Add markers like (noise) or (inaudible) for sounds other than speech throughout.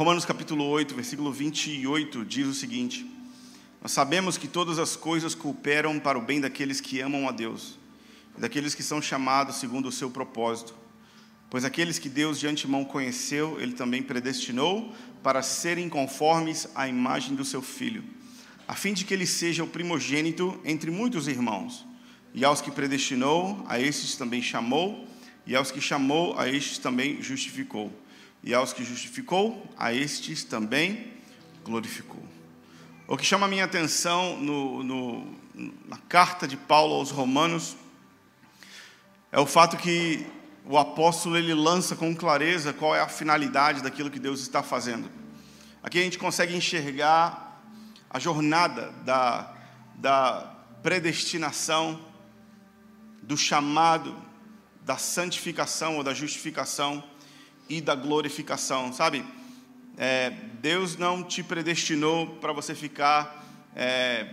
Romanos capítulo 8, versículo 28 diz o seguinte: Nós sabemos que todas as coisas cooperam para o bem daqueles que amam a Deus, daqueles que são chamados segundo o seu propósito. Pois aqueles que Deus de antemão conheceu, ele também predestinou para serem conformes à imagem do seu filho, a fim de que ele seja o primogênito entre muitos irmãos. E aos que predestinou, a estes também chamou, e aos que chamou, a estes também justificou. E aos que justificou, a estes também glorificou. O que chama a minha atenção no, no, na carta de Paulo aos Romanos é o fato que o apóstolo ele lança com clareza qual é a finalidade daquilo que Deus está fazendo. Aqui a gente consegue enxergar a jornada da, da predestinação, do chamado, da santificação ou da justificação e da glorificação, sabe? É, Deus não te predestinou para você ficar é,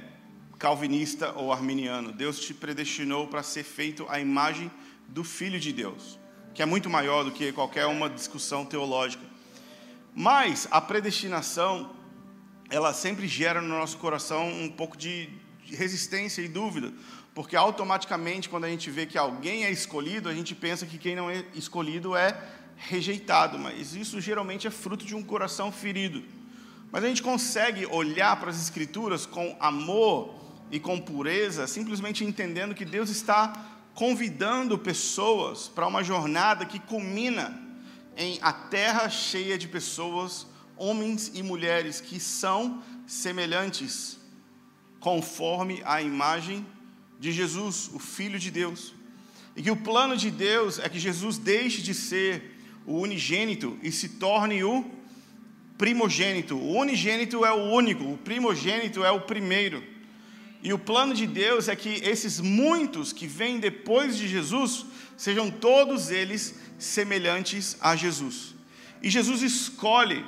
calvinista ou arminiano. Deus te predestinou para ser feito à imagem do Filho de Deus, que é muito maior do que qualquer uma discussão teológica. Mas a predestinação, ela sempre gera no nosso coração um pouco de resistência e dúvida, porque automaticamente, quando a gente vê que alguém é escolhido, a gente pensa que quem não é escolhido é rejeitado, mas isso geralmente é fruto de um coração ferido. Mas a gente consegue olhar para as Escrituras com amor e com pureza, simplesmente entendendo que Deus está convidando pessoas para uma jornada que culmina em a terra cheia de pessoas, homens e mulheres que são semelhantes, conforme a imagem de Jesus, o Filho de Deus. E que o plano de Deus é que Jesus deixe de ser o unigênito e se torne o primogênito. O unigênito é o único, o primogênito é o primeiro. E o plano de Deus é que esses muitos que vêm depois de Jesus sejam todos eles semelhantes a Jesus. E Jesus escolhe,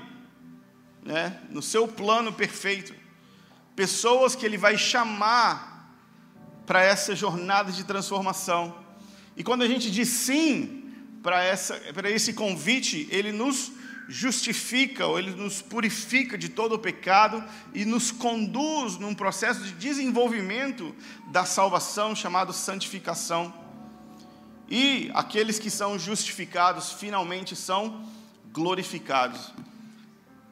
né, no seu plano perfeito, pessoas que ele vai chamar para essa jornada de transformação. E quando a gente diz sim para esse convite, ele nos justifica, ou ele nos purifica de todo o pecado e nos conduz num processo de desenvolvimento da salvação chamado santificação. E aqueles que são justificados finalmente são glorificados.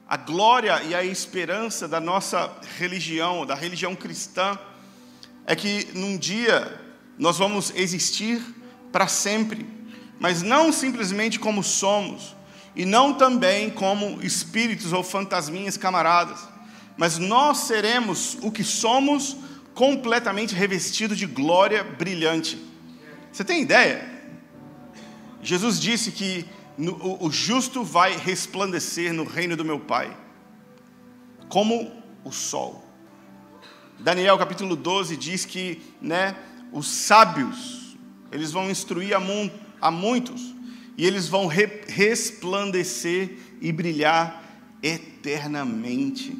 A glória e a esperança da nossa religião, da religião cristã, é que num dia nós vamos existir para sempre, mas não simplesmente como somos, e não também como espíritos ou fantasminhas camaradas, mas nós seremos o que somos completamente revestidos de glória brilhante. Você tem ideia? Jesus disse que o justo vai resplandecer no reino do meu Pai, como o sol. Daniel capítulo 12 diz que né, os sábios, eles vão instruir a, a muitos, e eles vão re resplandecer e brilhar eternamente.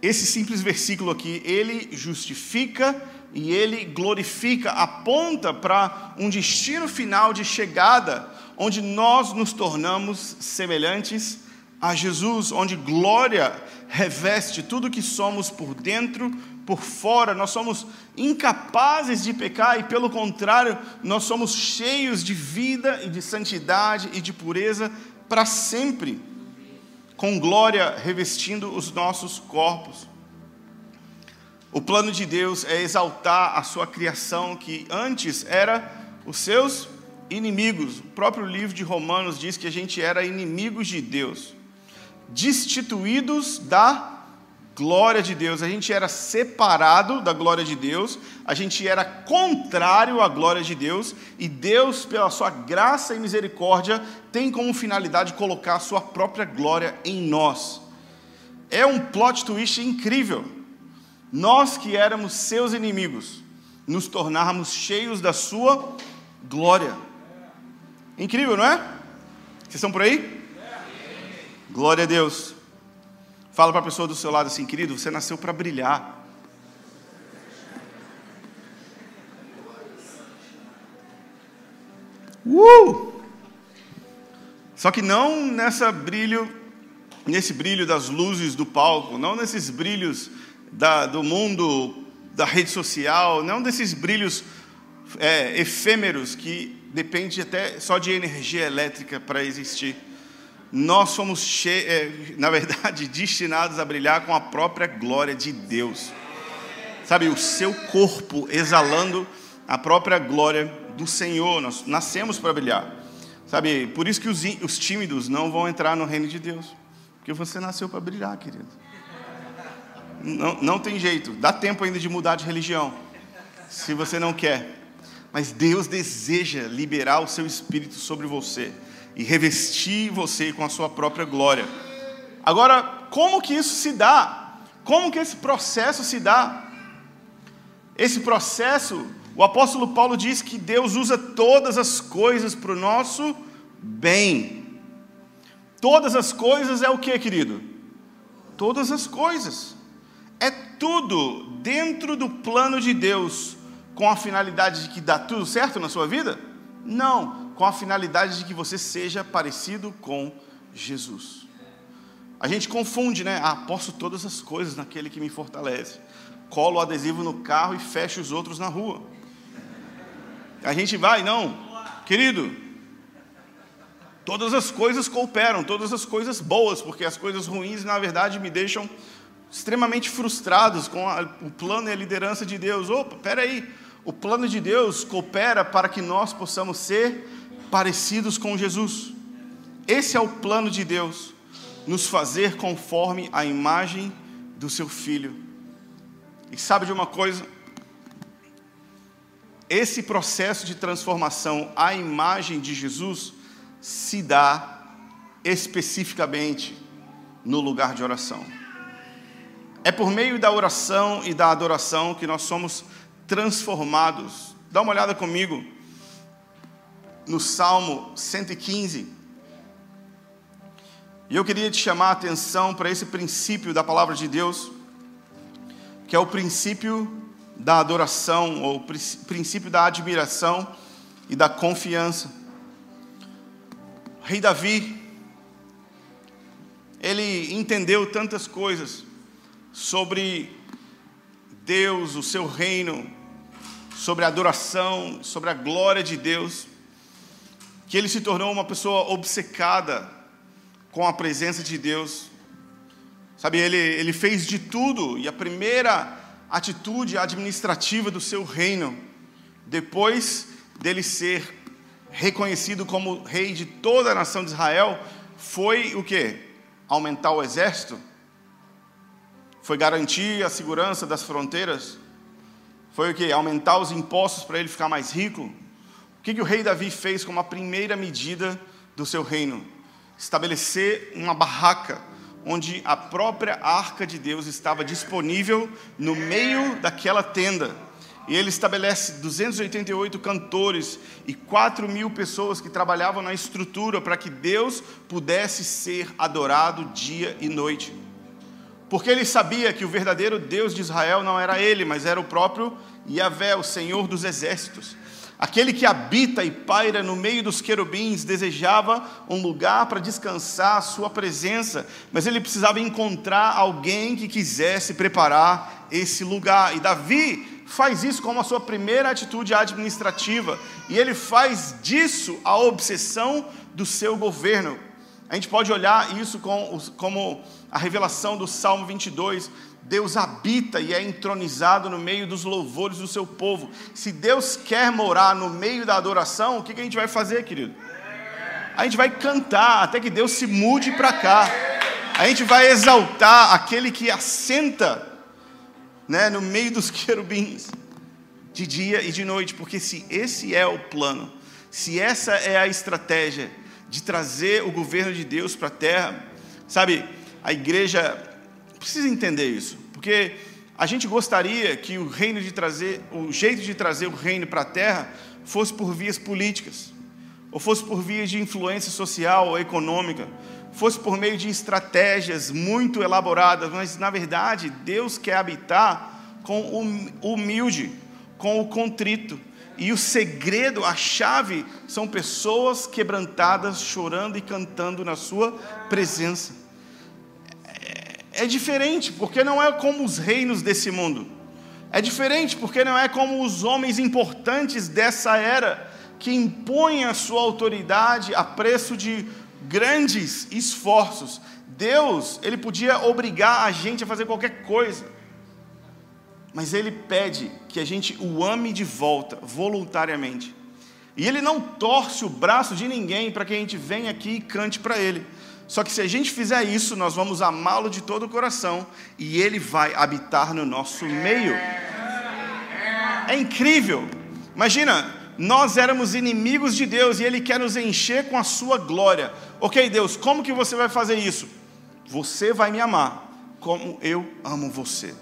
Esse simples versículo aqui, ele justifica e ele glorifica, aponta para um destino final de chegada, onde nós nos tornamos semelhantes a Jesus, onde glória reveste tudo que somos por dentro, por fora, nós somos incapazes de pecar e, pelo contrário, nós somos cheios de vida e de santidade e de pureza para sempre, com glória revestindo os nossos corpos. O plano de Deus é exaltar a sua criação, que antes era os seus inimigos. O próprio livro de Romanos diz que a gente era inimigos de Deus, destituídos da glória de Deus, a gente era separado da glória de Deus, a gente era contrário à glória de Deus, e Deus, pela sua graça e misericórdia, tem como finalidade colocar a sua própria glória em nós. É um plot twist incrível. Nós que éramos seus inimigos, nos tornarmos cheios da sua glória. Incrível, não é? Vocês estão por aí? Glória a Deus. Fala para a pessoa do seu lado assim, querido, você nasceu para brilhar. Uh! Só que não nessa brilho nesse brilho das luzes do palco, não nesses brilhos da, do mundo da rede social, não desses brilhos é, efêmeros que depende até só de energia elétrica para existir. Nós somos, é, na verdade, (laughs) destinados a brilhar com a própria glória de Deus. Sabe, o seu corpo exalando a própria glória do Senhor. Nós nascemos para brilhar. Sabe, por isso que os, os tímidos não vão entrar no reino de Deus. Porque você nasceu para brilhar, querido. Não, não tem jeito. Dá tempo ainda de mudar de religião. Se você não quer. Mas Deus deseja liberar o seu espírito sobre você e revestir você com a sua própria glória. Agora, como que isso se dá? Como que esse processo se dá? Esse processo, o apóstolo Paulo diz que Deus usa todas as coisas para o nosso bem. Todas as coisas é o que, querido? Todas as coisas. É tudo dentro do plano de Deus, com a finalidade de que dá tudo certo na sua vida? Não, com a finalidade de que você seja parecido com Jesus. A gente confunde, né? Ah, posso todas as coisas naquele que me fortalece. Colo o adesivo no carro e fecho os outros na rua. A gente vai, não. Querido, todas as coisas cooperam, todas as coisas boas, porque as coisas ruins, na verdade, me deixam extremamente frustrados com a, o plano e a liderança de Deus. Opa, peraí, o plano de Deus coopera para que nós possamos ser parecidos com Jesus. Esse é o plano de Deus, nos fazer conforme a imagem do seu filho. E sabe de uma coisa? Esse processo de transformação à imagem de Jesus se dá especificamente no lugar de oração. É por meio da oração e da adoração que nós somos transformados. Dá uma olhada comigo no Salmo 115. E eu queria te chamar a atenção para esse princípio da palavra de Deus, que é o princípio da adoração, ou princípio da admiração e da confiança. O rei Davi, ele entendeu tantas coisas sobre Deus, o seu reino, sobre a adoração, sobre a glória de Deus, que ele se tornou uma pessoa obcecada com a presença de Deus. Sabe, ele, ele fez de tudo, e a primeira atitude administrativa do seu reino, depois dele ser reconhecido como rei de toda a nação de Israel, foi o que? Aumentar o exército? Foi garantir a segurança das fronteiras? Foi o que? Aumentar os impostos para ele ficar mais rico? O que, que o rei Davi fez como a primeira medida do seu reino? Estabelecer uma barraca onde a própria arca de Deus estava disponível no meio daquela tenda. E ele estabelece 288 cantores e 4 mil pessoas que trabalhavam na estrutura para que Deus pudesse ser adorado dia e noite porque ele sabia que o verdadeiro Deus de Israel não era ele, mas era o próprio Yahvé, o Senhor dos exércitos. Aquele que habita e paira no meio dos querubins desejava um lugar para descansar a sua presença, mas ele precisava encontrar alguém que quisesse preparar esse lugar. E Davi faz isso como a sua primeira atitude administrativa, e ele faz disso a obsessão do seu governo. A gente pode olhar isso como a revelação do Salmo 22. Deus habita e é entronizado no meio dos louvores do seu povo. Se Deus quer morar no meio da adoração, o que a gente vai fazer, querido? A gente vai cantar até que Deus se mude para cá. A gente vai exaltar aquele que assenta né, no meio dos (laughs) querubins, de dia e de noite, porque se esse é o plano, se essa é a estratégia de trazer o governo de Deus para a terra, sabe, a igreja precisa entender isso, porque a gente gostaria que o reino de trazer, o jeito de trazer o reino para a terra fosse por vias políticas, ou fosse por vias de influência social ou econômica, fosse por meio de estratégias muito elaboradas, mas na verdade Deus quer habitar com o humilde, com o contrito. E o segredo, a chave, são pessoas quebrantadas, chorando e cantando na Sua presença. É diferente, porque não é como os reinos desse mundo. É diferente, porque não é como os homens importantes dessa era, que impõem a sua autoridade a preço de grandes esforços. Deus, ele podia obrigar a gente a fazer qualquer coisa, mas ele pede que a gente o ame de volta, voluntariamente. E ele não torce o braço de ninguém para que a gente venha aqui e cante para ele. Só que se a gente fizer isso, nós vamos amá-lo de todo o coração e ele vai habitar no nosso meio. É incrível. Imagina, nós éramos inimigos de Deus e ele quer nos encher com a sua glória. OK, Deus, como que você vai fazer isso? Você vai me amar como eu amo você.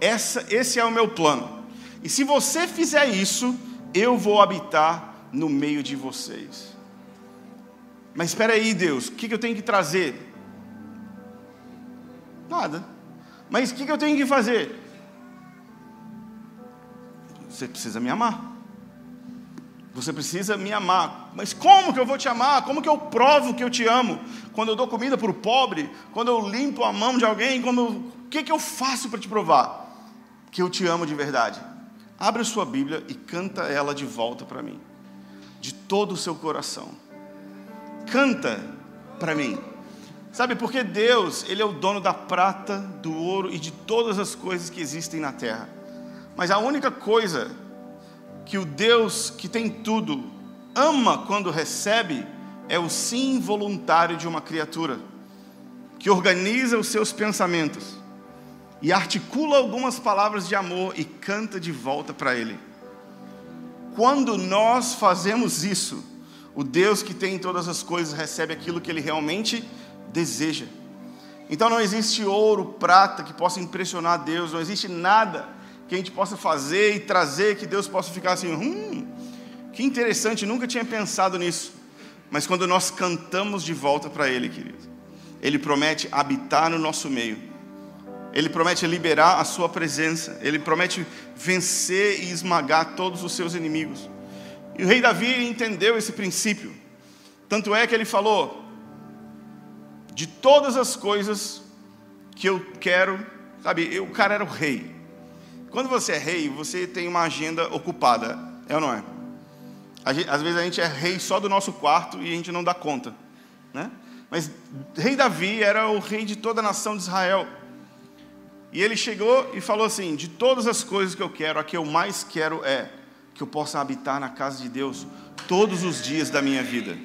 Essa, esse é o meu plano. E se você fizer isso, eu vou habitar no meio de vocês. Mas espera aí, Deus, o que, eu tenho que trazer? Nada. Mas o que, que eu tenho que fazer? Você precisa me amar. Você precisa me amar. Mas como que eu vou te amar? Como que eu provo que eu te amo? Quando eu dou comida para o pobre? Quando eu limpo a mão de alguém? Quando eu... O que, que eu faço para te provar que eu te amo de verdade? Abre a sua Bíblia e canta ela de volta para mim, de todo o seu coração. Canta para mim. Sabe, porque Deus, Ele é o dono da prata, do ouro e de todas as coisas que existem na terra. Mas a única coisa que o Deus que tem tudo ama quando recebe é o sim voluntário de uma criatura, que organiza os seus pensamentos e articula algumas palavras de amor e canta de volta para Ele. Quando nós fazemos isso, o Deus que tem todas as coisas recebe aquilo que Ele realmente deseja. Então não existe ouro, prata que possa impressionar Deus, não existe nada que a gente possa fazer e trazer que Deus possa ficar assim, hum, que interessante, nunca tinha pensado nisso. Mas quando nós cantamos de volta para Ele, querido, Ele promete habitar no nosso meio. Ele promete liberar a sua presença. Ele promete vencer e esmagar todos os seus inimigos. E o rei Davi entendeu esse princípio. Tanto é que ele falou: de todas as coisas que eu quero, sabe, o cara era o rei. Quando você é rei, você tem uma agenda ocupada, é ou não é? Às vezes a gente é rei só do nosso quarto e a gente não dá conta, né? Mas rei Davi era o rei de toda a nação de Israel. E ele chegou e falou assim: De todas as coisas que eu quero, a que eu mais quero é que eu possa habitar na casa de Deus todos os dias da minha vida.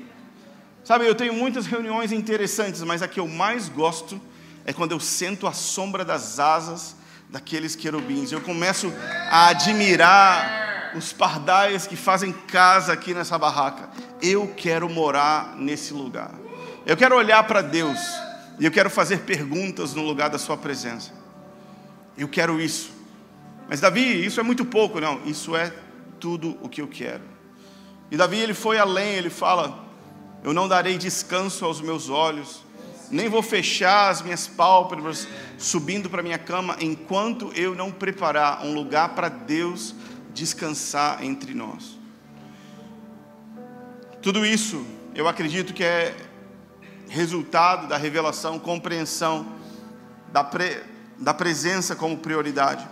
Sabe, eu tenho muitas reuniões interessantes, mas a que eu mais gosto é quando eu sento à sombra das asas daqueles querubins. Eu começo a admirar os pardais que fazem casa aqui nessa barraca. Eu quero morar nesse lugar. Eu quero olhar para Deus e eu quero fazer perguntas no lugar da Sua presença. Eu quero isso. Mas Davi, isso é muito pouco, não. Isso é tudo o que eu quero. E Davi ele foi além. Ele fala: Eu não darei descanso aos meus olhos nem vou fechar as minhas pálpebras subindo para minha cama enquanto eu não preparar um lugar para Deus descansar entre nós. Tudo isso, eu acredito que é resultado da revelação, compreensão da, pre, da presença como prioridade.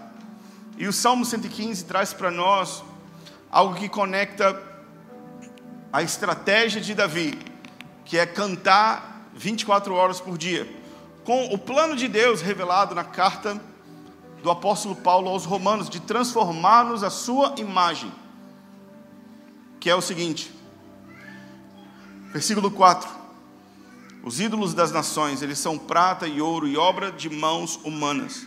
E o Salmo 115 traz para nós algo que conecta a estratégia de Davi, que é cantar 24 horas por dia, com o plano de Deus revelado na carta do apóstolo Paulo aos Romanos de transformar-nos a sua imagem, que é o seguinte, versículo 4: Os ídolos das nações, eles são prata e ouro e obra de mãos humanas.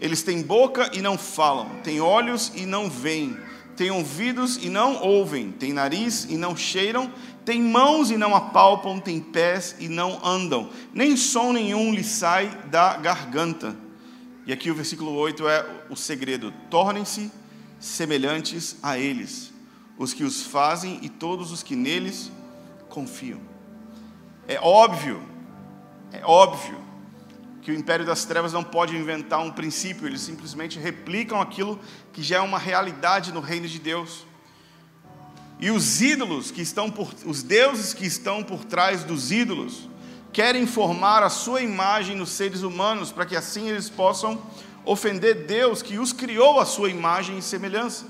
Eles têm boca e não falam, têm olhos e não veem, têm ouvidos e não ouvem, têm nariz e não cheiram, tem mãos e não apalpam, tem pés e não andam, nem som nenhum lhe sai da garganta. E aqui o versículo 8 é o segredo: tornem-se semelhantes a eles, os que os fazem e todos os que neles confiam. É óbvio, é óbvio que o império das trevas não pode inventar um princípio, eles simplesmente replicam aquilo que já é uma realidade no reino de Deus. E os ídolos que estão por, os deuses que estão por trás dos ídolos, querem formar a sua imagem nos seres humanos, para que assim eles possam ofender Deus que os criou à sua imagem e semelhança.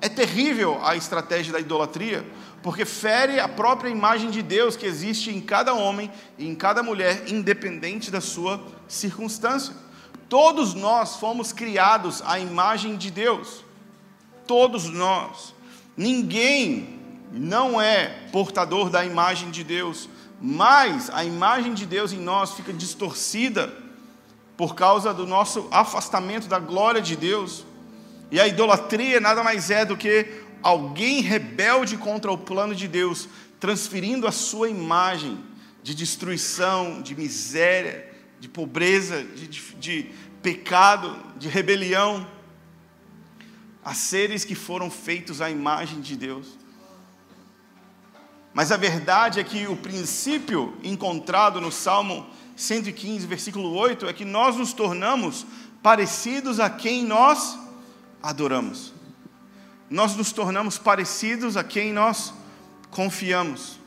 É terrível a estratégia da idolatria, porque fere a própria imagem de Deus que existe em cada homem e em cada mulher, independente da sua circunstância. Todos nós fomos criados à imagem de Deus. Todos nós. Ninguém não é portador da imagem de Deus, mas a imagem de Deus em nós fica distorcida por causa do nosso afastamento da glória de Deus. E a idolatria nada mais é do que alguém rebelde contra o plano de Deus, transferindo a sua imagem de destruição, de miséria, de pobreza, de, de, de pecado, de rebelião, a seres que foram feitos à imagem de Deus. Mas a verdade é que o princípio encontrado no Salmo 115, versículo 8, é que nós nos tornamos parecidos a quem nós adoramos nós nos tornamos parecidos a quem nós confiamos.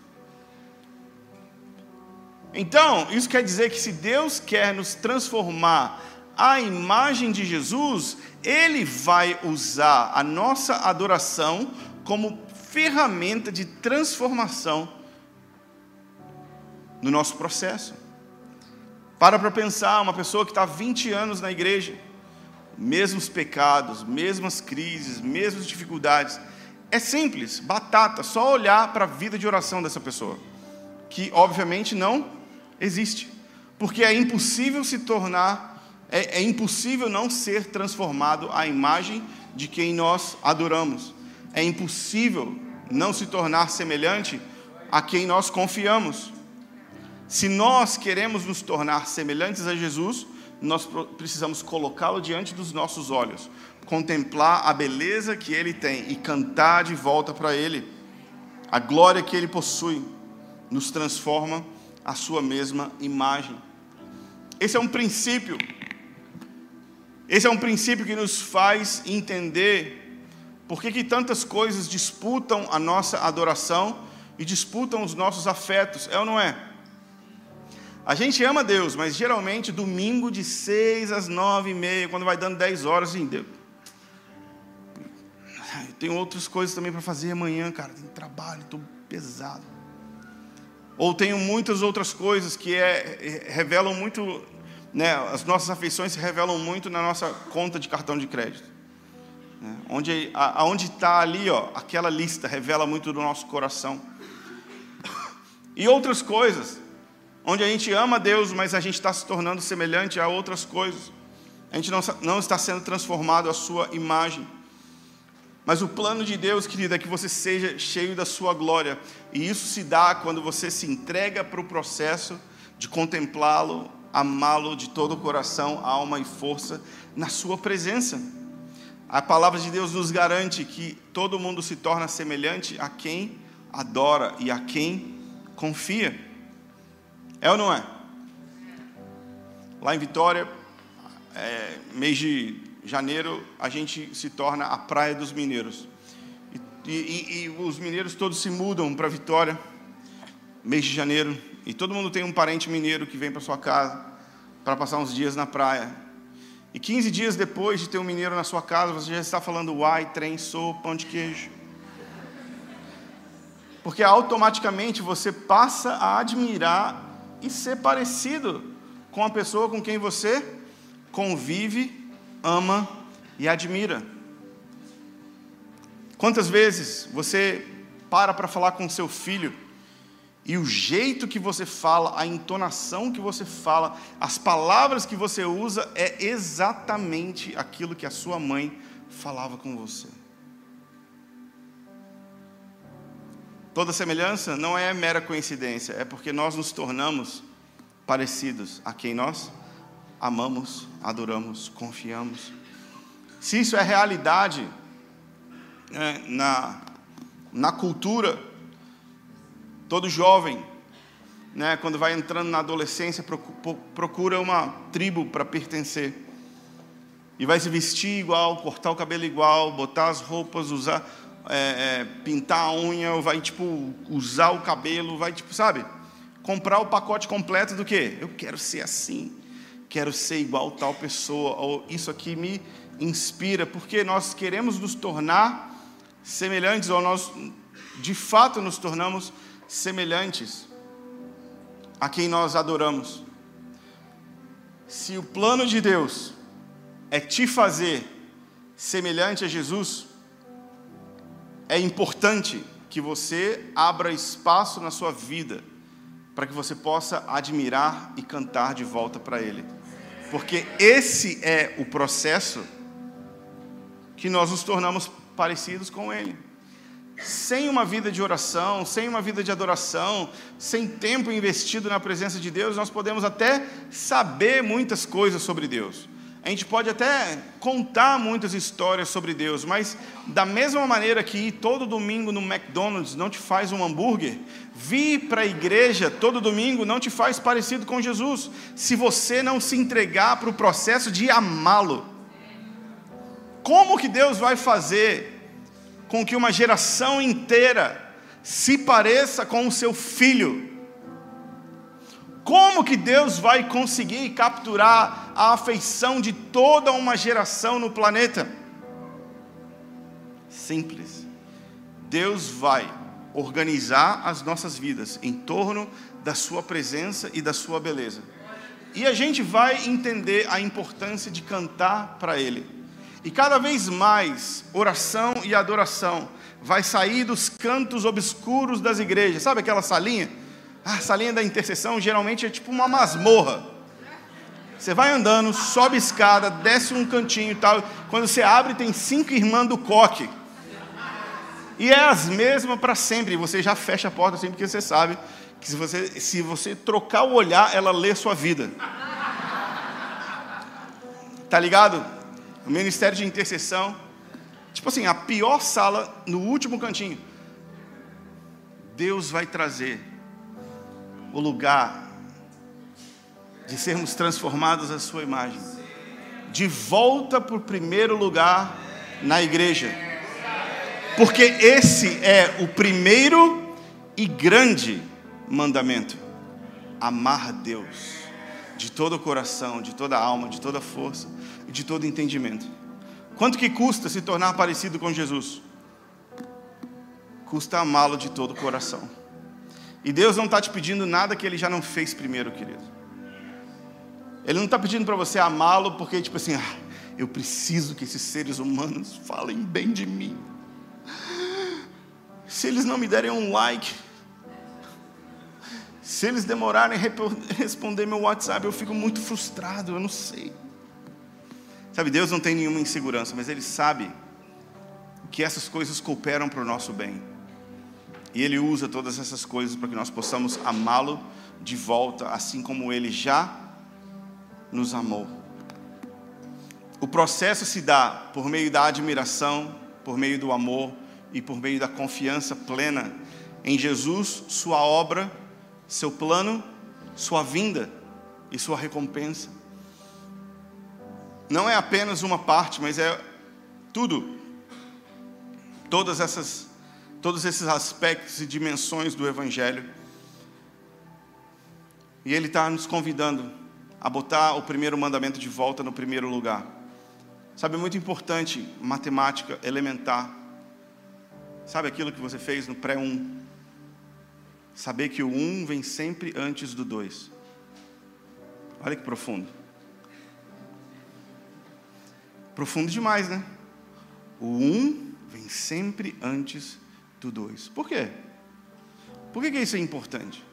Então, isso quer dizer que se Deus quer nos transformar à imagem de Jesus, Ele vai usar a nossa adoração como ferramenta de transformação no nosso processo. Para para pensar, uma pessoa que está 20 anos na igreja, mesmos pecados, mesmas crises, mesmas dificuldades. É simples, batata, só olhar para a vida de oração dessa pessoa, que obviamente não existe, porque é impossível se tornar, é, é impossível não ser transformado à imagem de quem nós adoramos, é impossível não se tornar semelhante a quem nós confiamos. Se nós queremos nos tornar semelhantes a Jesus, nós precisamos colocá-lo diante dos nossos olhos, contemplar a beleza que ele tem e cantar de volta para ele. A glória que ele possui nos transforma a sua mesma imagem. Esse é um princípio. Esse é um princípio que nos faz entender por que, que tantas coisas disputam a nossa adoração e disputam os nossos afetos, é ou não é? A gente ama Deus, mas geralmente domingo de seis às nove e meia, quando vai dando dez horas, assim, Deus. Tem outras coisas também para fazer amanhã, cara. Tem trabalho, estou pesado. Ou tenho muitas outras coisas que é, é, revelam muito, né, as nossas afeições se revelam muito na nossa conta de cartão de crédito. Né, onde aonde está ali, ó, aquela lista revela muito do nosso coração. E outras coisas onde a gente ama Deus, mas a gente está se tornando semelhante a outras coisas. A gente não, não está sendo transformado à sua imagem. Mas o plano de Deus, querida, é que você seja cheio da sua glória. E isso se dá quando você se entrega para o processo de contemplá-lo, amá-lo de todo o coração, alma e força na sua presença. A palavra de Deus nos garante que todo mundo se torna semelhante a quem adora e a quem confia. É ou não é? Lá em Vitória, é, mês de janeiro, a gente se torna a Praia dos Mineiros. E, e, e os mineiros todos se mudam para Vitória, mês de janeiro. E todo mundo tem um parente mineiro que vem para sua casa para passar uns dias na praia. E 15 dias depois de ter um mineiro na sua casa, você já está falando uai, trem, sou, pão de queijo. Porque automaticamente você passa a admirar e ser parecido com a pessoa com quem você convive, ama e admira. Quantas vezes você para para falar com seu filho e o jeito que você fala, a entonação que você fala, as palavras que você usa é exatamente aquilo que a sua mãe falava com você. Toda semelhança não é mera coincidência, é porque nós nos tornamos parecidos a quem nós amamos, adoramos, confiamos. Se isso é realidade é, na, na cultura, todo jovem, né, quando vai entrando na adolescência, procura uma tribo para pertencer. E vai se vestir igual, cortar o cabelo igual, botar as roupas, usar é, é, pintar a unha, vai tipo usar o cabelo, vai tipo, sabe? comprar o pacote completo do que? Eu quero ser assim, quero ser igual tal pessoa, ou isso aqui me inspira, porque nós queremos nos tornar semelhantes, ou nós de fato nos tornamos semelhantes a quem nós adoramos. Se o plano de Deus é te fazer semelhante a Jesus, é importante que você abra espaço na sua vida para que você possa admirar e cantar de volta para Ele. Porque esse é o processo que nós nos tornamos parecidos com Ele. Sem uma vida de oração, sem uma vida de adoração, sem tempo investido na presença de Deus, nós podemos até saber muitas coisas sobre Deus. A gente pode até contar muitas histórias sobre Deus, mas da mesma maneira que ir todo domingo no McDonald's não te faz um hambúrguer, vir para a igreja todo domingo não te faz parecido com Jesus, se você não se entregar para o processo de amá-lo. Como que Deus vai fazer com que uma geração inteira se pareça com o seu filho? Como que Deus vai conseguir capturar a afeição de toda uma geração no planeta? Simples. Deus vai organizar as nossas vidas em torno da Sua presença e da Sua beleza. E a gente vai entender a importância de cantar para Ele. E cada vez mais oração e adoração vai sair dos cantos obscuros das igrejas. Sabe aquela salinha? Ah, a salinha da intercessão geralmente é tipo uma masmorra. Você vai andando, sobe escada, desce um cantinho e tal. Quando você abre, tem cinco irmãs do coque. E é as mesmas para sempre. Você já fecha a porta sempre porque você sabe que se você, se você trocar o olhar, ela lê sua vida. Tá ligado? o ministério de intercessão. Tipo assim, a pior sala no último cantinho. Deus vai trazer o lugar de sermos transformados à sua imagem. De volta para o primeiro lugar na igreja. Porque esse é o primeiro e grande mandamento: amar Deus de todo o coração, de toda a alma, de toda a força e de todo entendimento. Quanto que custa se tornar parecido com Jesus? Custa amá-lo de todo o coração. E Deus não está te pedindo nada que Ele já não fez primeiro, querido. Ele não está pedindo para você amá-lo porque, tipo assim, ah, eu preciso que esses seres humanos falem bem de mim. Se eles não me derem um like, se eles demorarem a responder meu WhatsApp, eu fico muito frustrado, eu não sei. Sabe, Deus não tem nenhuma insegurança, mas Ele sabe que essas coisas cooperam para o nosso bem. E Ele usa todas essas coisas para que nós possamos amá-lo de volta, assim como Ele já nos amou. O processo se dá por meio da admiração, por meio do amor e por meio da confiança plena em Jesus, Sua obra seu plano, sua vinda e sua recompensa. Não é apenas uma parte, mas é tudo. Todas essas, todos esses aspectos e dimensões do Evangelho. E Ele está nos convidando a botar o primeiro mandamento de volta no primeiro lugar. Sabe, é muito importante, matemática elementar. Sabe aquilo que você fez no pré-1? saber que o um vem sempre antes do dois. Olha que profundo. Profundo demais, né? O um vem sempre antes do dois. Por quê? Por que, que isso é importante?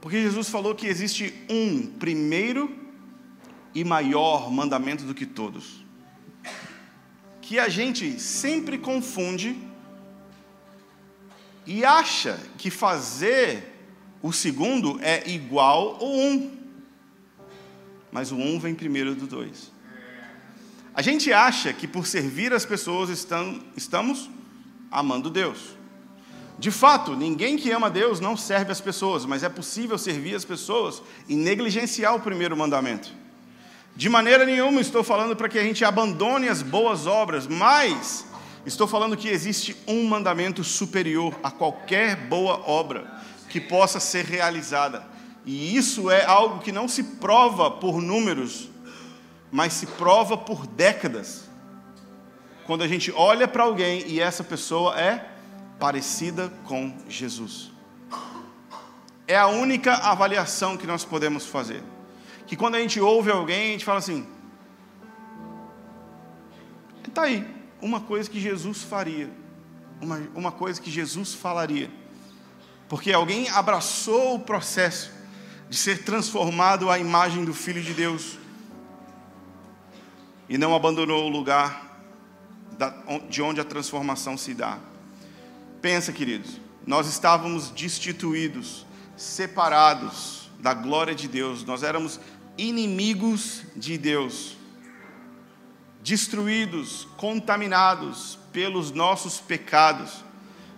Porque Jesus falou que existe um primeiro e maior mandamento do que todos. Que a gente sempre confunde e acha que fazer o segundo é igual ao um. Mas o um vem primeiro do dois. A gente acha que por servir as pessoas estamos amando Deus. De fato, ninguém que ama Deus não serve as pessoas, mas é possível servir as pessoas e negligenciar o primeiro mandamento. De maneira nenhuma estou falando para que a gente abandone as boas obras, mas Estou falando que existe um mandamento superior a qualquer boa obra que possa ser realizada, E isso é algo que não se prova por números, mas se prova por décadas. Quando a gente olha para alguém e essa pessoa é parecida com Jesus. É a única avaliação que nós podemos fazer. Que quando a gente ouve alguém, a gente fala assim: está aí, uma coisa que Jesus faria, uma, uma coisa que Jesus falaria. Porque alguém abraçou o processo de ser transformado à imagem do Filho de Deus e não abandonou o lugar de onde a transformação se dá. Pensa, queridos, nós estávamos destituídos, separados da glória de Deus, nós éramos inimigos de Deus, destruídos, contaminados pelos nossos pecados,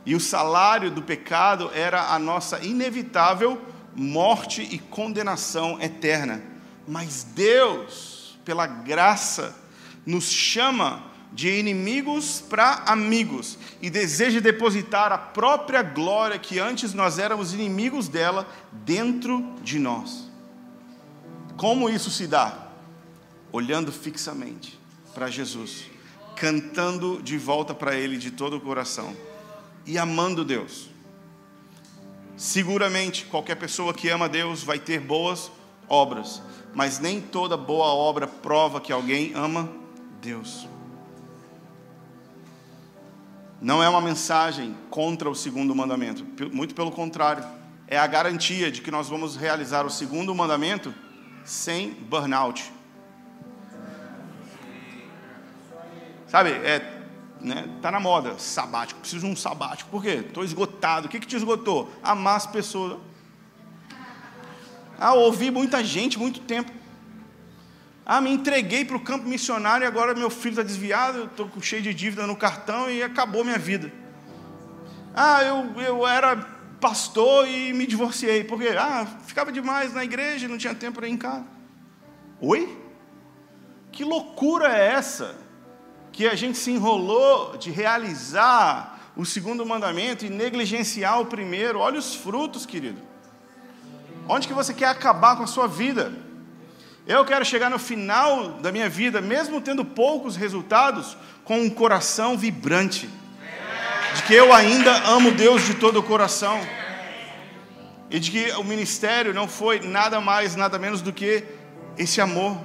e o salário do pecado era a nossa inevitável morte e condenação eterna. Mas Deus, pela graça, nos chama de inimigos para amigos e deseja depositar a própria glória que antes nós éramos inimigos dela dentro de nós. Como isso se dá? Olhando fixamente para Jesus, cantando de volta para Ele de todo o coração e amando Deus. Seguramente, qualquer pessoa que ama Deus vai ter boas obras, mas nem toda boa obra prova que alguém ama Deus. Não é uma mensagem contra o segundo mandamento, muito pelo contrário, é a garantia de que nós vamos realizar o segundo mandamento sem burnout. Sabe, é, né, tá na moda, sabático, preciso de um sabático. Por quê? Estou esgotado. O que, que te esgotou? Amar as pessoas. Ah, ouvi muita gente muito tempo. Ah, me entreguei para o campo missionário e agora meu filho está desviado, estou cheio de dívida no cartão e acabou minha vida. Ah, eu, eu era pastor e me divorciei. Por quê? Ah, ficava demais na igreja, não tinha tempo para ir em casa. Oi? Que loucura é essa? Que a gente se enrolou de realizar o segundo mandamento e negligenciar o primeiro. Olha os frutos, querido. Onde que você quer acabar com a sua vida? Eu quero chegar no final da minha vida, mesmo tendo poucos resultados, com um coração vibrante, de que eu ainda amo Deus de todo o coração, e de que o ministério não foi nada mais, nada menos do que esse amor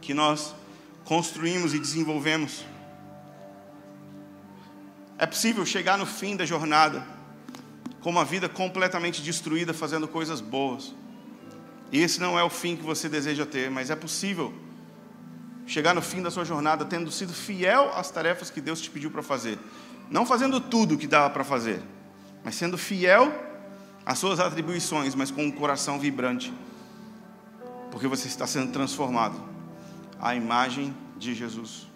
que nós construímos e desenvolvemos. É possível chegar no fim da jornada com uma vida completamente destruída, fazendo coisas boas e esse não é o fim que você deseja ter, mas é possível chegar no fim da sua jornada tendo sido fiel às tarefas que Deus te pediu para fazer. Não fazendo tudo o que dava para fazer, mas sendo fiel às suas atribuições, mas com um coração vibrante. Porque você está sendo transformado à imagem de Jesus.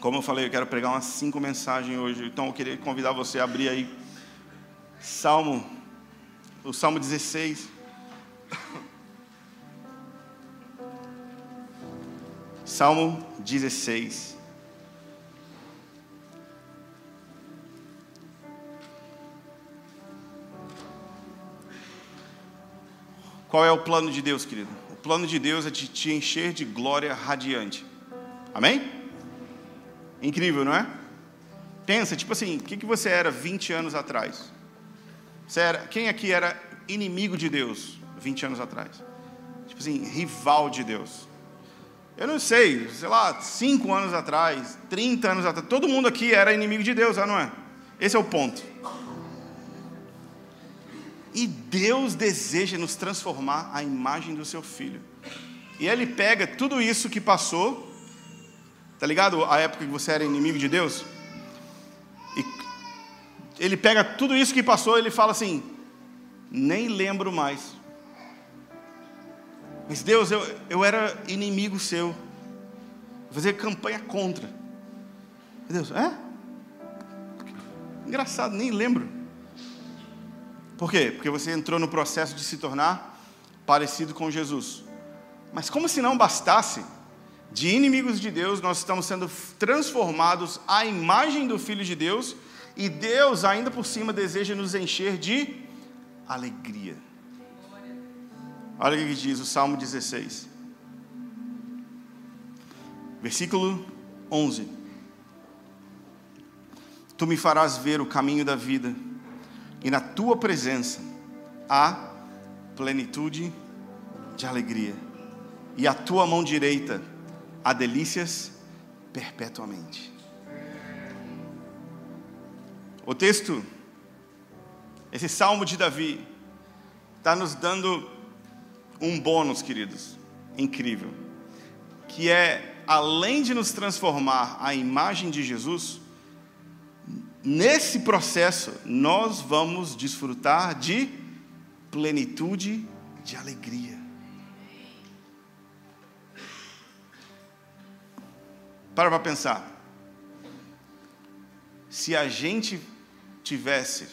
Como eu falei, eu quero pregar umas cinco mensagens hoje, então eu queria convidar você a abrir aí Salmo Salmo 16. Salmo 16. Qual é o plano de Deus, querido? O plano de Deus é de te encher de glória radiante. Amém? Incrível, não é? Pensa, tipo assim, o que você era 20 anos atrás? Era, quem aqui era inimigo de Deus 20 anos atrás? Tipo assim, rival de Deus. Eu não sei, sei lá, 5 anos atrás, 30 anos atrás, todo mundo aqui era inimigo de Deus, não é? Esse é o ponto. E Deus deseja nos transformar à imagem do seu filho. E ele pega tudo isso que passou, tá ligado? A época que você era inimigo de Deus, ele pega tudo isso que passou e ele fala assim: nem lembro mais. Mas Deus, eu, eu era inimigo seu. Fazer campanha contra. Deus, é? Engraçado, nem lembro. Por quê? Porque você entrou no processo de se tornar parecido com Jesus. Mas como se não bastasse, de inimigos de Deus, nós estamos sendo transformados à imagem do Filho de Deus e Deus, ainda por cima, deseja nos encher de alegria. Olha o que diz o Salmo 16, versículo 11: Tu me farás ver o caminho da vida, e na tua presença há plenitude de alegria, e a tua mão direita há delícias perpetuamente. O texto, esse salmo de Davi, está nos dando um bônus, queridos, incrível, que é, além de nos transformar à imagem de Jesus, nesse processo nós vamos desfrutar de plenitude de alegria. Para para pensar. Se a gente tivesse,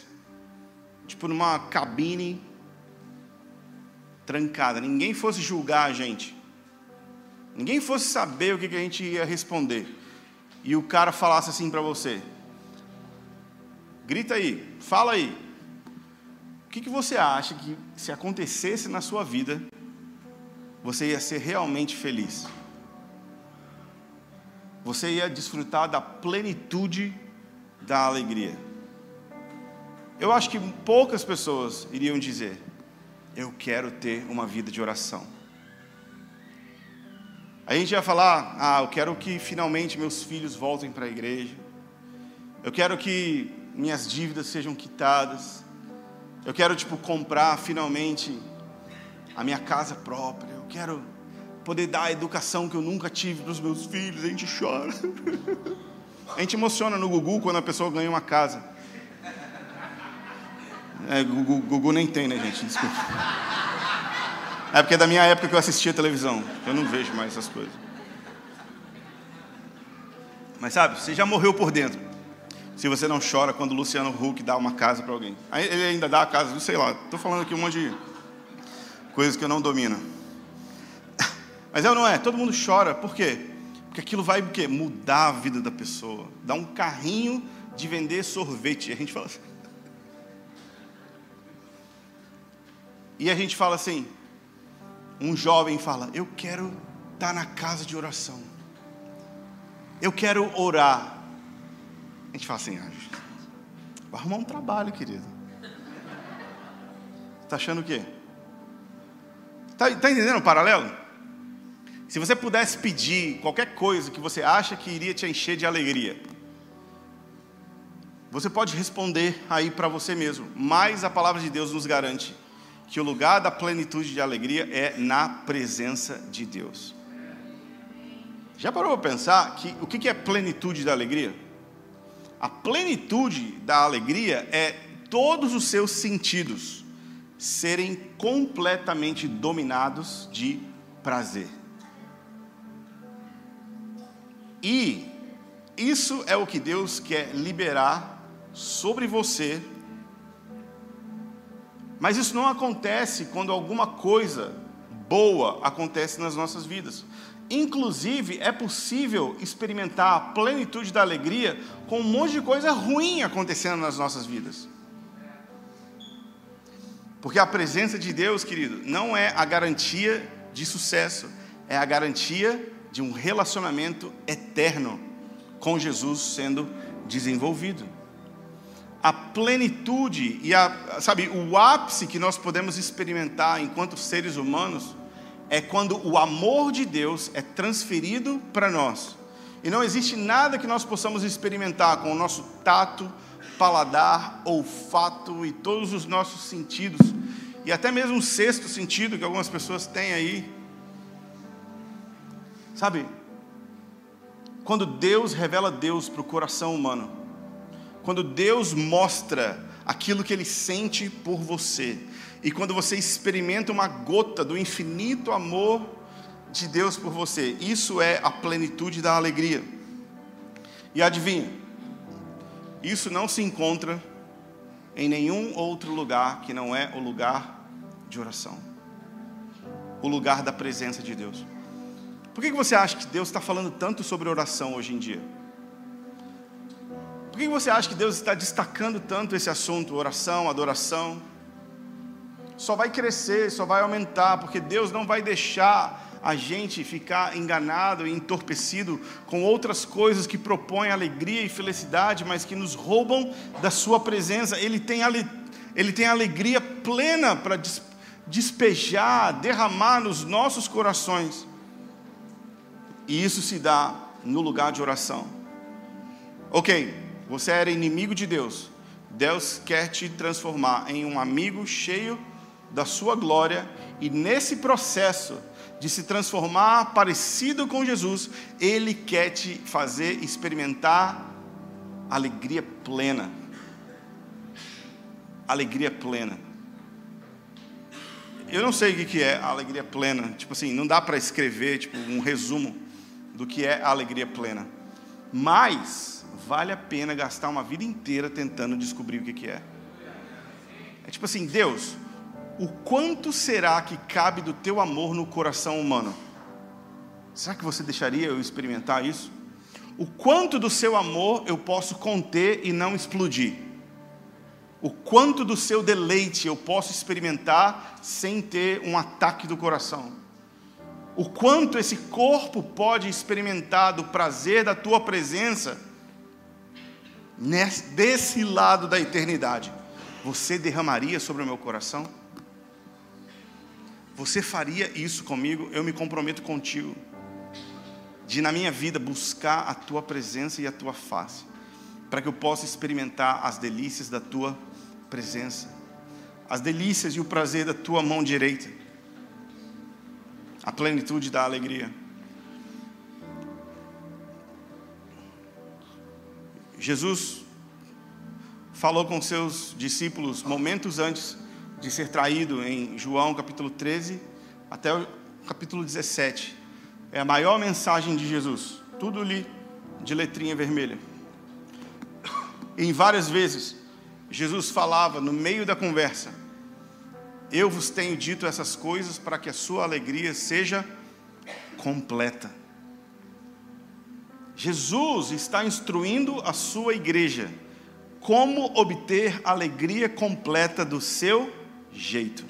tipo, numa cabine trancada, ninguém fosse julgar a gente, ninguém fosse saber o que a gente ia responder, e o cara falasse assim para você: grita aí, fala aí, o que, que você acha que se acontecesse na sua vida, você ia ser realmente feliz? Você ia desfrutar da plenitude da alegria. Eu acho que poucas pessoas iriam dizer: Eu quero ter uma vida de oração. A gente ia falar: Ah, eu quero que finalmente meus filhos voltem para a igreja. Eu quero que minhas dívidas sejam quitadas. Eu quero, tipo, comprar finalmente a minha casa própria. Eu quero poder dar a educação que eu nunca tive para os meus filhos. A gente chora. (laughs) A gente emociona no Gugu quando a pessoa ganha uma casa. É, Gugu, nem tem, né, gente? Desculpa. É porque é da minha época que eu assistia televisão. Eu não vejo mais essas coisas. Mas sabe, você já morreu por dentro. Se você não chora quando o Luciano Huck dá uma casa para alguém. Ele ainda dá a casa, não sei lá. Estou falando aqui um monte de coisas que eu não domino. (laughs) Mas é ou não é? Todo mundo chora. Por quê? Porque aquilo vai o quê? Mudar a vida da pessoa. Dar um carrinho de vender sorvete. A gente fala assim. E a gente fala assim, um jovem fala, eu quero estar na casa de oração. Eu quero orar. A gente fala assim, ah, vai arrumar um trabalho, querido. Está achando o quê? Está tá entendendo o paralelo? Se você pudesse pedir qualquer coisa que você acha que iria te encher de alegria, você pode responder aí para você mesmo, mas a palavra de Deus nos garante que o lugar da plenitude de alegria é na presença de Deus. Já parou para pensar que o que é plenitude da alegria? A plenitude da alegria é todos os seus sentidos serem completamente dominados de prazer. E isso é o que Deus quer liberar sobre você. Mas isso não acontece quando alguma coisa boa acontece nas nossas vidas. Inclusive, é possível experimentar a plenitude da alegria com um monte de coisa ruim acontecendo nas nossas vidas. Porque a presença de Deus, querido, não é a garantia de sucesso, é a garantia de um relacionamento eterno com Jesus sendo desenvolvido. A plenitude e a, sabe, o ápice que nós podemos experimentar enquanto seres humanos é quando o amor de Deus é transferido para nós. E não existe nada que nós possamos experimentar com o nosso tato, paladar, olfato e todos os nossos sentidos, e até mesmo o sexto sentido que algumas pessoas têm aí, Sabe, quando Deus revela Deus para o coração humano, quando Deus mostra aquilo que Ele sente por você, e quando você experimenta uma gota do infinito amor de Deus por você, isso é a plenitude da alegria. E adivinha, isso não se encontra em nenhum outro lugar que não é o lugar de oração o lugar da presença de Deus. Por que você acha que Deus está falando tanto sobre oração hoje em dia? Por que você acha que Deus está destacando tanto esse assunto, oração, adoração? só vai crescer, só vai aumentar, porque Deus não vai deixar a gente ficar enganado e entorpecido com outras coisas que propõem alegria e felicidade, mas que nos roubam da Sua presença. Ele tem, ele tem alegria plena para despejar, derramar nos nossos corações. E isso se dá no lugar de oração. Ok, você era inimigo de Deus. Deus quer te transformar em um amigo cheio da sua glória, e nesse processo de se transformar parecido com Jesus, Ele quer te fazer experimentar alegria plena. Alegria plena. Eu não sei o que é alegria plena. Tipo assim, não dá para escrever tipo, um resumo do que é alegria plena. Mas vale a pena gastar uma vida inteira tentando descobrir o que é. É tipo assim, Deus, o quanto será que cabe do teu amor no coração humano? Será que você deixaria eu experimentar isso? O quanto do seu amor eu posso conter e não explodir? O quanto do seu deleite eu posso experimentar sem ter um ataque do coração? O quanto esse corpo pode experimentar do prazer da tua presença desse lado da eternidade? Você derramaria sobre o meu coração? Você faria isso comigo? Eu me comprometo contigo. De na minha vida buscar a tua presença e a tua face, para que eu possa experimentar as delícias da tua presença, as delícias e o prazer da tua mão direita, a plenitude da alegria. Jesus falou com seus discípulos momentos antes de ser traído em João capítulo 13 até o capítulo 17. É a maior mensagem de Jesus, tudo ali de letrinha vermelha. Em várias vezes, Jesus falava no meio da conversa: Eu vos tenho dito essas coisas para que a sua alegria seja completa. Jesus está instruindo a sua igreja como obter alegria completa do seu jeito.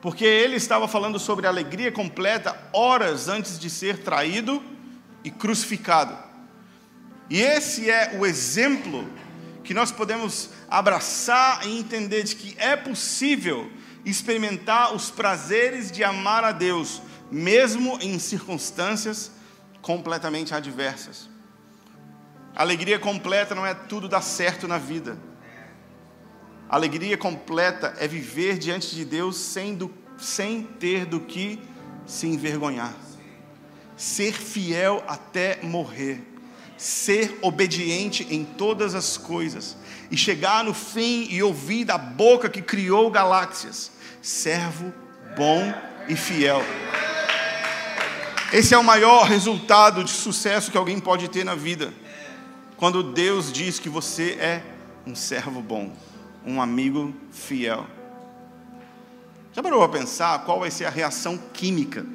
Porque ele estava falando sobre alegria completa horas antes de ser traído e crucificado. E esse é o exemplo que nós podemos abraçar e entender de que é possível experimentar os prazeres de amar a Deus, mesmo em circunstâncias completamente adversas. Alegria completa não é tudo dar certo na vida Alegria completa é viver diante de Deus sem, do, sem ter do que se envergonhar. Ser fiel até morrer. Ser obediente em todas as coisas. E chegar no fim e ouvir da boca que criou galáxias: servo bom e fiel. Esse é o maior resultado de sucesso que alguém pode ter na vida. Quando Deus diz que você é um servo bom um amigo fiel. Já parou a pensar qual vai ser a reação química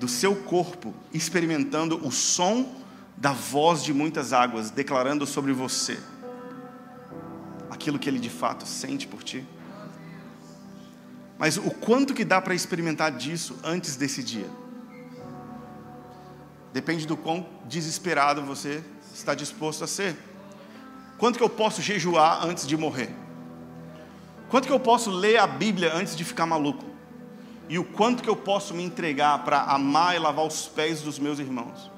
do seu corpo experimentando o som da voz de muitas águas declarando sobre você aquilo que ele de fato sente por ti? Mas o quanto que dá para experimentar disso antes desse dia? Depende do quão desesperado você está disposto a ser. Quanto que eu posso jejuar antes de morrer? Quanto que eu posso ler a Bíblia antes de ficar maluco? E o quanto que eu posso me entregar para amar e lavar os pés dos meus irmãos?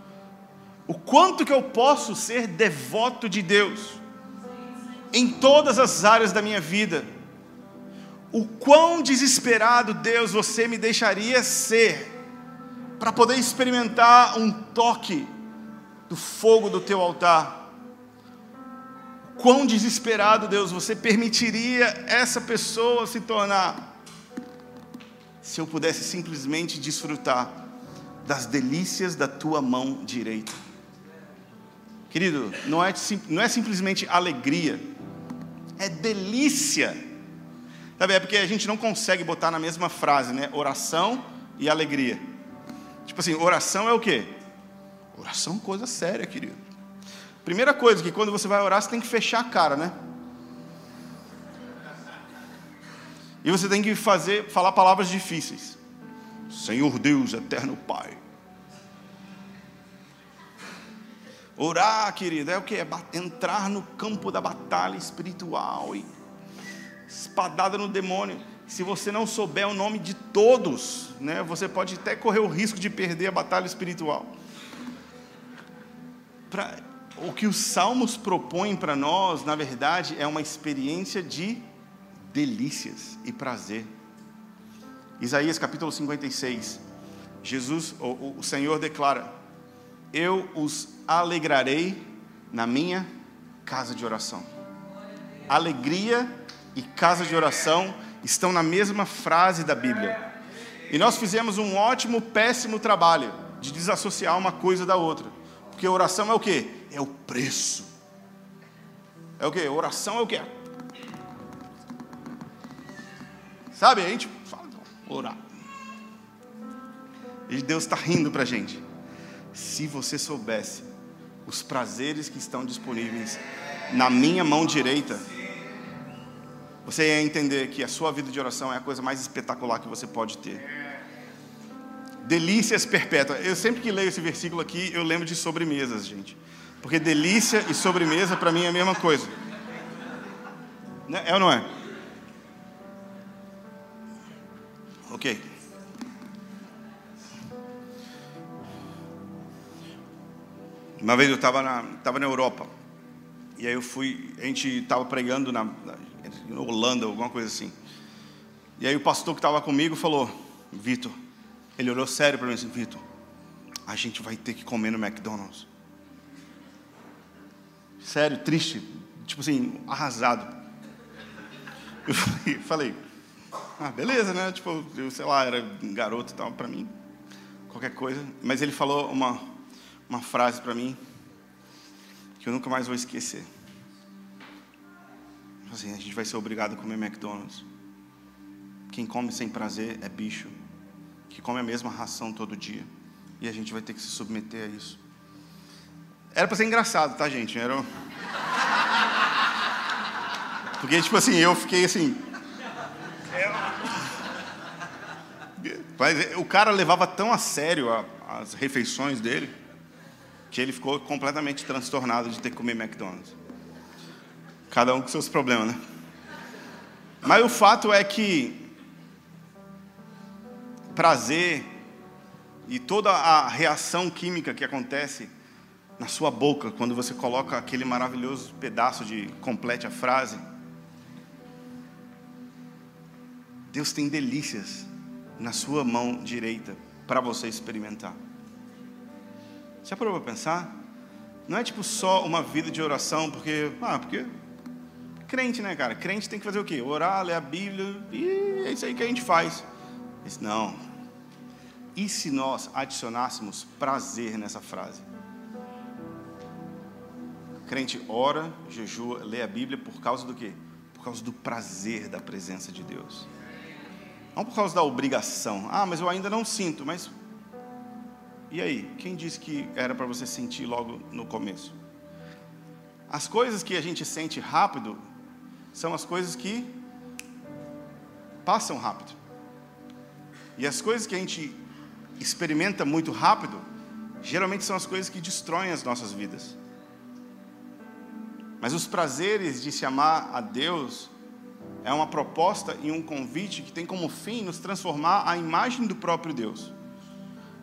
O quanto que eu posso ser devoto de Deus em todas as áreas da minha vida? O quão desesperado, Deus, você me deixaria ser para poder experimentar um toque do fogo do teu altar? Quão desesperado, Deus, você permitiria essa pessoa se tornar se eu pudesse simplesmente desfrutar das delícias da tua mão direita? Querido, não é, não é simplesmente alegria, é delícia. Sabe, é porque a gente não consegue botar na mesma frase, né? Oração e alegria. Tipo assim, oração é o quê? Oração é coisa séria, querido. Primeira coisa, que quando você vai orar, você tem que fechar a cara, né? E você tem que fazer, falar palavras difíceis. Senhor Deus, eterno Pai. Orar, querido, é o que? É entrar no campo da batalha espiritual e espadada no demônio. Se você não souber o nome de todos, né, você pode até correr o risco de perder a batalha espiritual. Pra, o que os salmos propõem para nós, na verdade, é uma experiência de delícias e prazer. Isaías capítulo 56. Jesus, o, o Senhor declara: Eu os alegrarei na minha casa de oração. Alegria e casa de oração estão na mesma frase da Bíblia. E nós fizemos um ótimo, péssimo trabalho de desassociar uma coisa da outra. Porque oração é o que? É o preço. É o que? Oração é o que? Sabe, a gente fala, orar. E Deus está rindo para a gente. Se você soubesse os prazeres que estão disponíveis na minha mão direita, você ia entender que a sua vida de oração é a coisa mais espetacular que você pode ter. Delícias perpétuas. Eu sempre que leio esse versículo aqui, eu lembro de sobremesas, gente. Porque delícia e sobremesa para mim é a mesma coisa. Né? É ou não é? Ok. Uma vez eu estava na, tava na Europa. E aí eu fui, a gente estava pregando na, Holanda, alguma coisa assim. E aí o pastor que estava comigo falou, Vitor, ele olhou sério para mim assim, Vitor, a gente vai ter que comer no McDonald's. Sério, triste, tipo assim, arrasado. Eu (laughs) falei, falei ah, beleza, né? Tipo, eu sei lá, era garoto e tal, para mim, qualquer coisa. Mas ele falou uma, uma frase para mim que eu nunca mais vou esquecer. Assim, a gente vai ser obrigado a comer McDonald's. Quem come sem prazer é bicho, que come a mesma ração todo dia. E a gente vai ter que se submeter a isso. Era para ser engraçado, tá, gente? Era. Porque, tipo assim, eu fiquei assim. Mas o cara levava tão a sério as refeições dele que ele ficou completamente transtornado de ter que comer McDonald's. Cada um com seus problemas, né? Mas o fato é que prazer e toda a reação química que acontece na sua boca quando você coloca aquele maravilhoso pedaço de complete a frase. Deus tem delícias na sua mão direita para você experimentar. Já parou para pensar? Não é tipo só uma vida de oração, porque, ah, porque crente, né, cara? Crente tem que fazer o quê? Orar, ler a Bíblia, e é isso aí que a gente faz. Mas não. E se nós adicionássemos prazer nessa frase? Crente ora, jejua, lê a Bíblia por causa do quê? Por causa do prazer da presença de Deus. Não por causa da obrigação. Ah, mas eu ainda não sinto, mas e aí? Quem disse que era para você sentir logo no começo? As coisas que a gente sente rápido são as coisas que passam rápido. E as coisas que a gente experimenta muito rápido, geralmente são as coisas que destroem as nossas vidas. Mas os prazeres de se amar a Deus é uma proposta e um convite que tem como fim nos transformar à imagem do próprio Deus.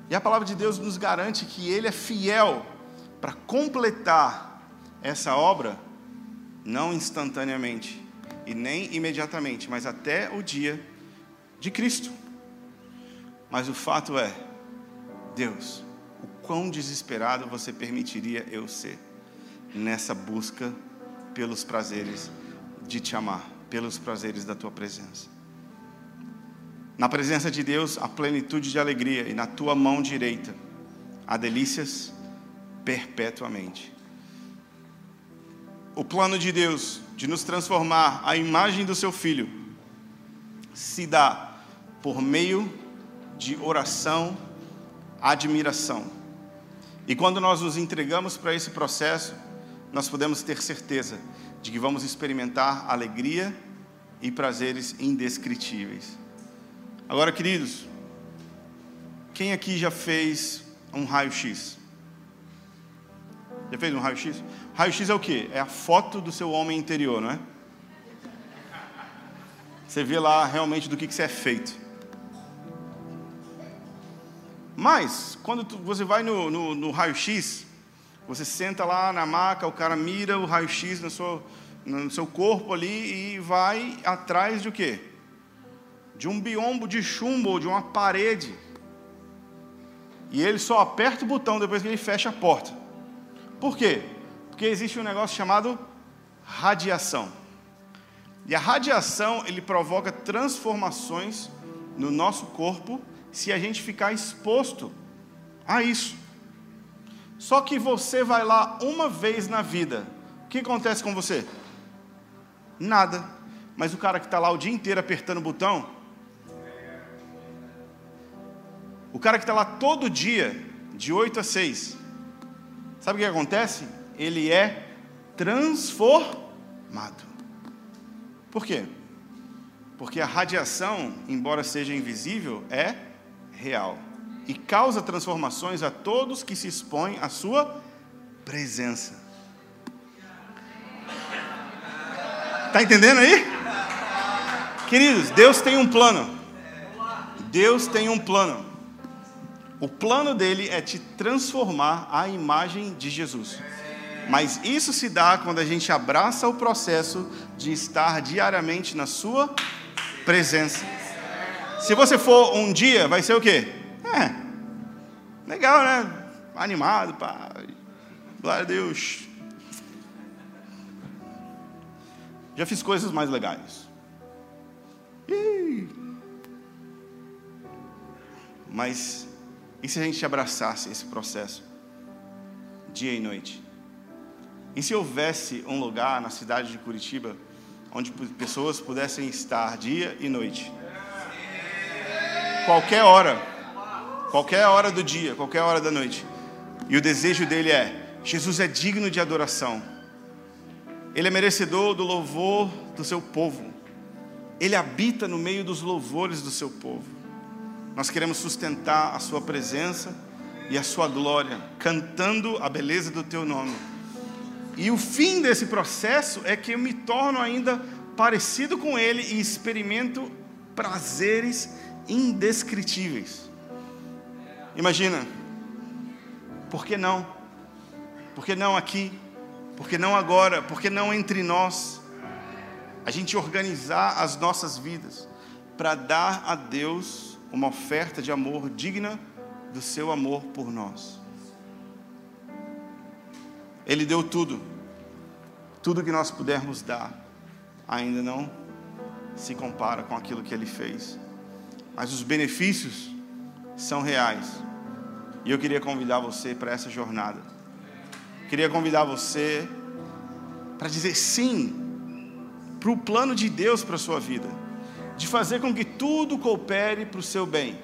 E a palavra de Deus nos garante que Ele é fiel para completar essa obra não instantaneamente e nem imediatamente, mas até o dia de Cristo. Mas o fato é, Deus, o quão desesperado você permitiria eu ser nessa busca pelos prazeres de te amar, pelos prazeres da tua presença. Na presença de Deus, a plenitude de alegria, e na tua mão direita, há delícias perpetuamente o plano de Deus de nos transformar à imagem do seu filho se dá por meio de oração, admiração. E quando nós nos entregamos para esse processo, nós podemos ter certeza de que vamos experimentar alegria e prazeres indescritíveis. Agora, queridos, quem aqui já fez um raio-x? Já fez um raio-x? Raio-x é o quê? É a foto do seu homem interior, não é? Você vê lá realmente do que, que você é feito. Mas, quando você vai no, no, no raio-x, você senta lá na maca, o cara mira o raio-x no seu, no seu corpo ali e vai atrás de o quê? De um biombo de chumbo ou de uma parede. E ele só aperta o botão depois que ele fecha a porta. Por quê? Porque existe um negócio chamado radiação. E a radiação, ele provoca transformações no nosso corpo se a gente ficar exposto a isso. Só que você vai lá uma vez na vida. O que acontece com você? Nada. Mas o cara que está lá o dia inteiro apertando o botão, o cara que está lá todo dia, de 8 a 6, sabe o que acontece? Ele é transformado. Por quê? Porque a radiação, embora seja invisível, é real e causa transformações a todos que se expõem à sua presença. Está entendendo aí? Queridos, Deus tem um plano. Deus tem um plano. O plano dele é te transformar à imagem de Jesus. Mas isso se dá quando a gente abraça o processo de estar diariamente na Sua presença. Se você for um dia, vai ser o quê? É, legal, né? Animado, pá. Glória a Deus. Já fiz coisas mais legais. Mas e se a gente abraçasse esse processo dia e noite? E se houvesse um lugar na cidade de Curitiba onde pessoas pudessem estar dia e noite? Qualquer hora, qualquer hora do dia, qualquer hora da noite. E o desejo dele é: Jesus é digno de adoração. Ele é merecedor do louvor do seu povo. Ele habita no meio dos louvores do seu povo. Nós queremos sustentar a sua presença e a sua glória, cantando a beleza do teu nome e o fim desse processo é que eu me torno ainda parecido com Ele e experimento prazeres indescritíveis. Imagina, por que não? Por que não aqui? Por que não agora? Por que não entre nós? A gente organizar as nossas vidas para dar a Deus uma oferta de amor digna do seu amor por nós. Ele deu tudo. Tudo que nós pudermos dar ainda não se compara com aquilo que ele fez. Mas os benefícios são reais. E eu queria convidar você para essa jornada. Queria convidar você para dizer sim para o plano de Deus para a sua vida, de fazer com que tudo coopere para o seu bem.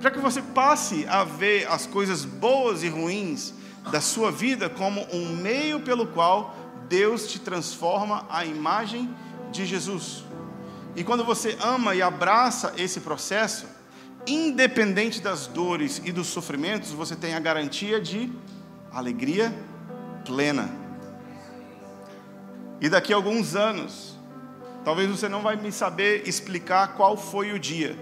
Para que você passe a ver as coisas boas e ruins da sua vida como um meio pelo qual Deus te transforma à imagem de Jesus. E quando você ama e abraça esse processo, independente das dores e dos sofrimentos, você tem a garantia de alegria plena. E daqui a alguns anos, talvez você não vai me saber explicar qual foi o dia,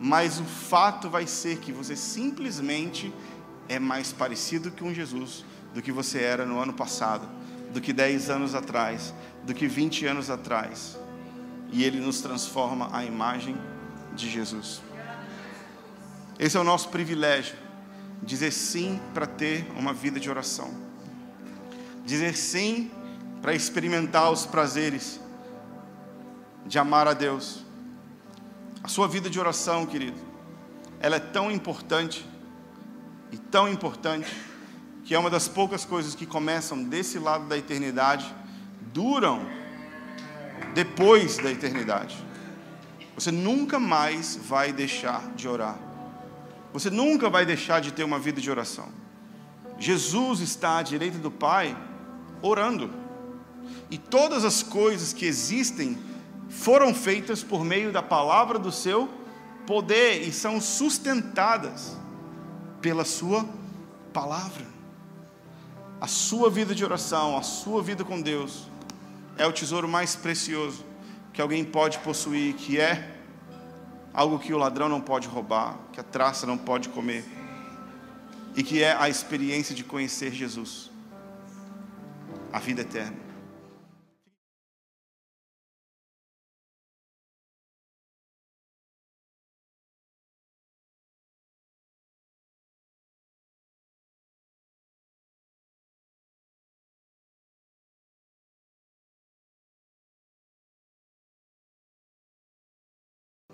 mas o fato vai ser que você simplesmente é mais parecido com Jesus do que você era no ano passado, do que 10 anos atrás, do que 20 anos atrás. E Ele nos transforma à imagem de Jesus. Esse é o nosso privilégio, dizer sim para ter uma vida de oração, dizer sim para experimentar os prazeres de amar a Deus. A sua vida de oração, querido, ela é tão importante e tão importante, que é uma das poucas coisas que começam desse lado da eternidade, duram depois da eternidade. Você nunca mais vai deixar de orar. Você nunca vai deixar de ter uma vida de oração. Jesus está à direita do Pai orando. E todas as coisas que existem foram feitas por meio da palavra do seu poder e são sustentadas pela sua palavra. A sua vida de oração, a sua vida com Deus é o tesouro mais precioso que alguém pode possuir, que é algo que o ladrão não pode roubar, que a traça não pode comer, e que é a experiência de conhecer Jesus, a vida eterna.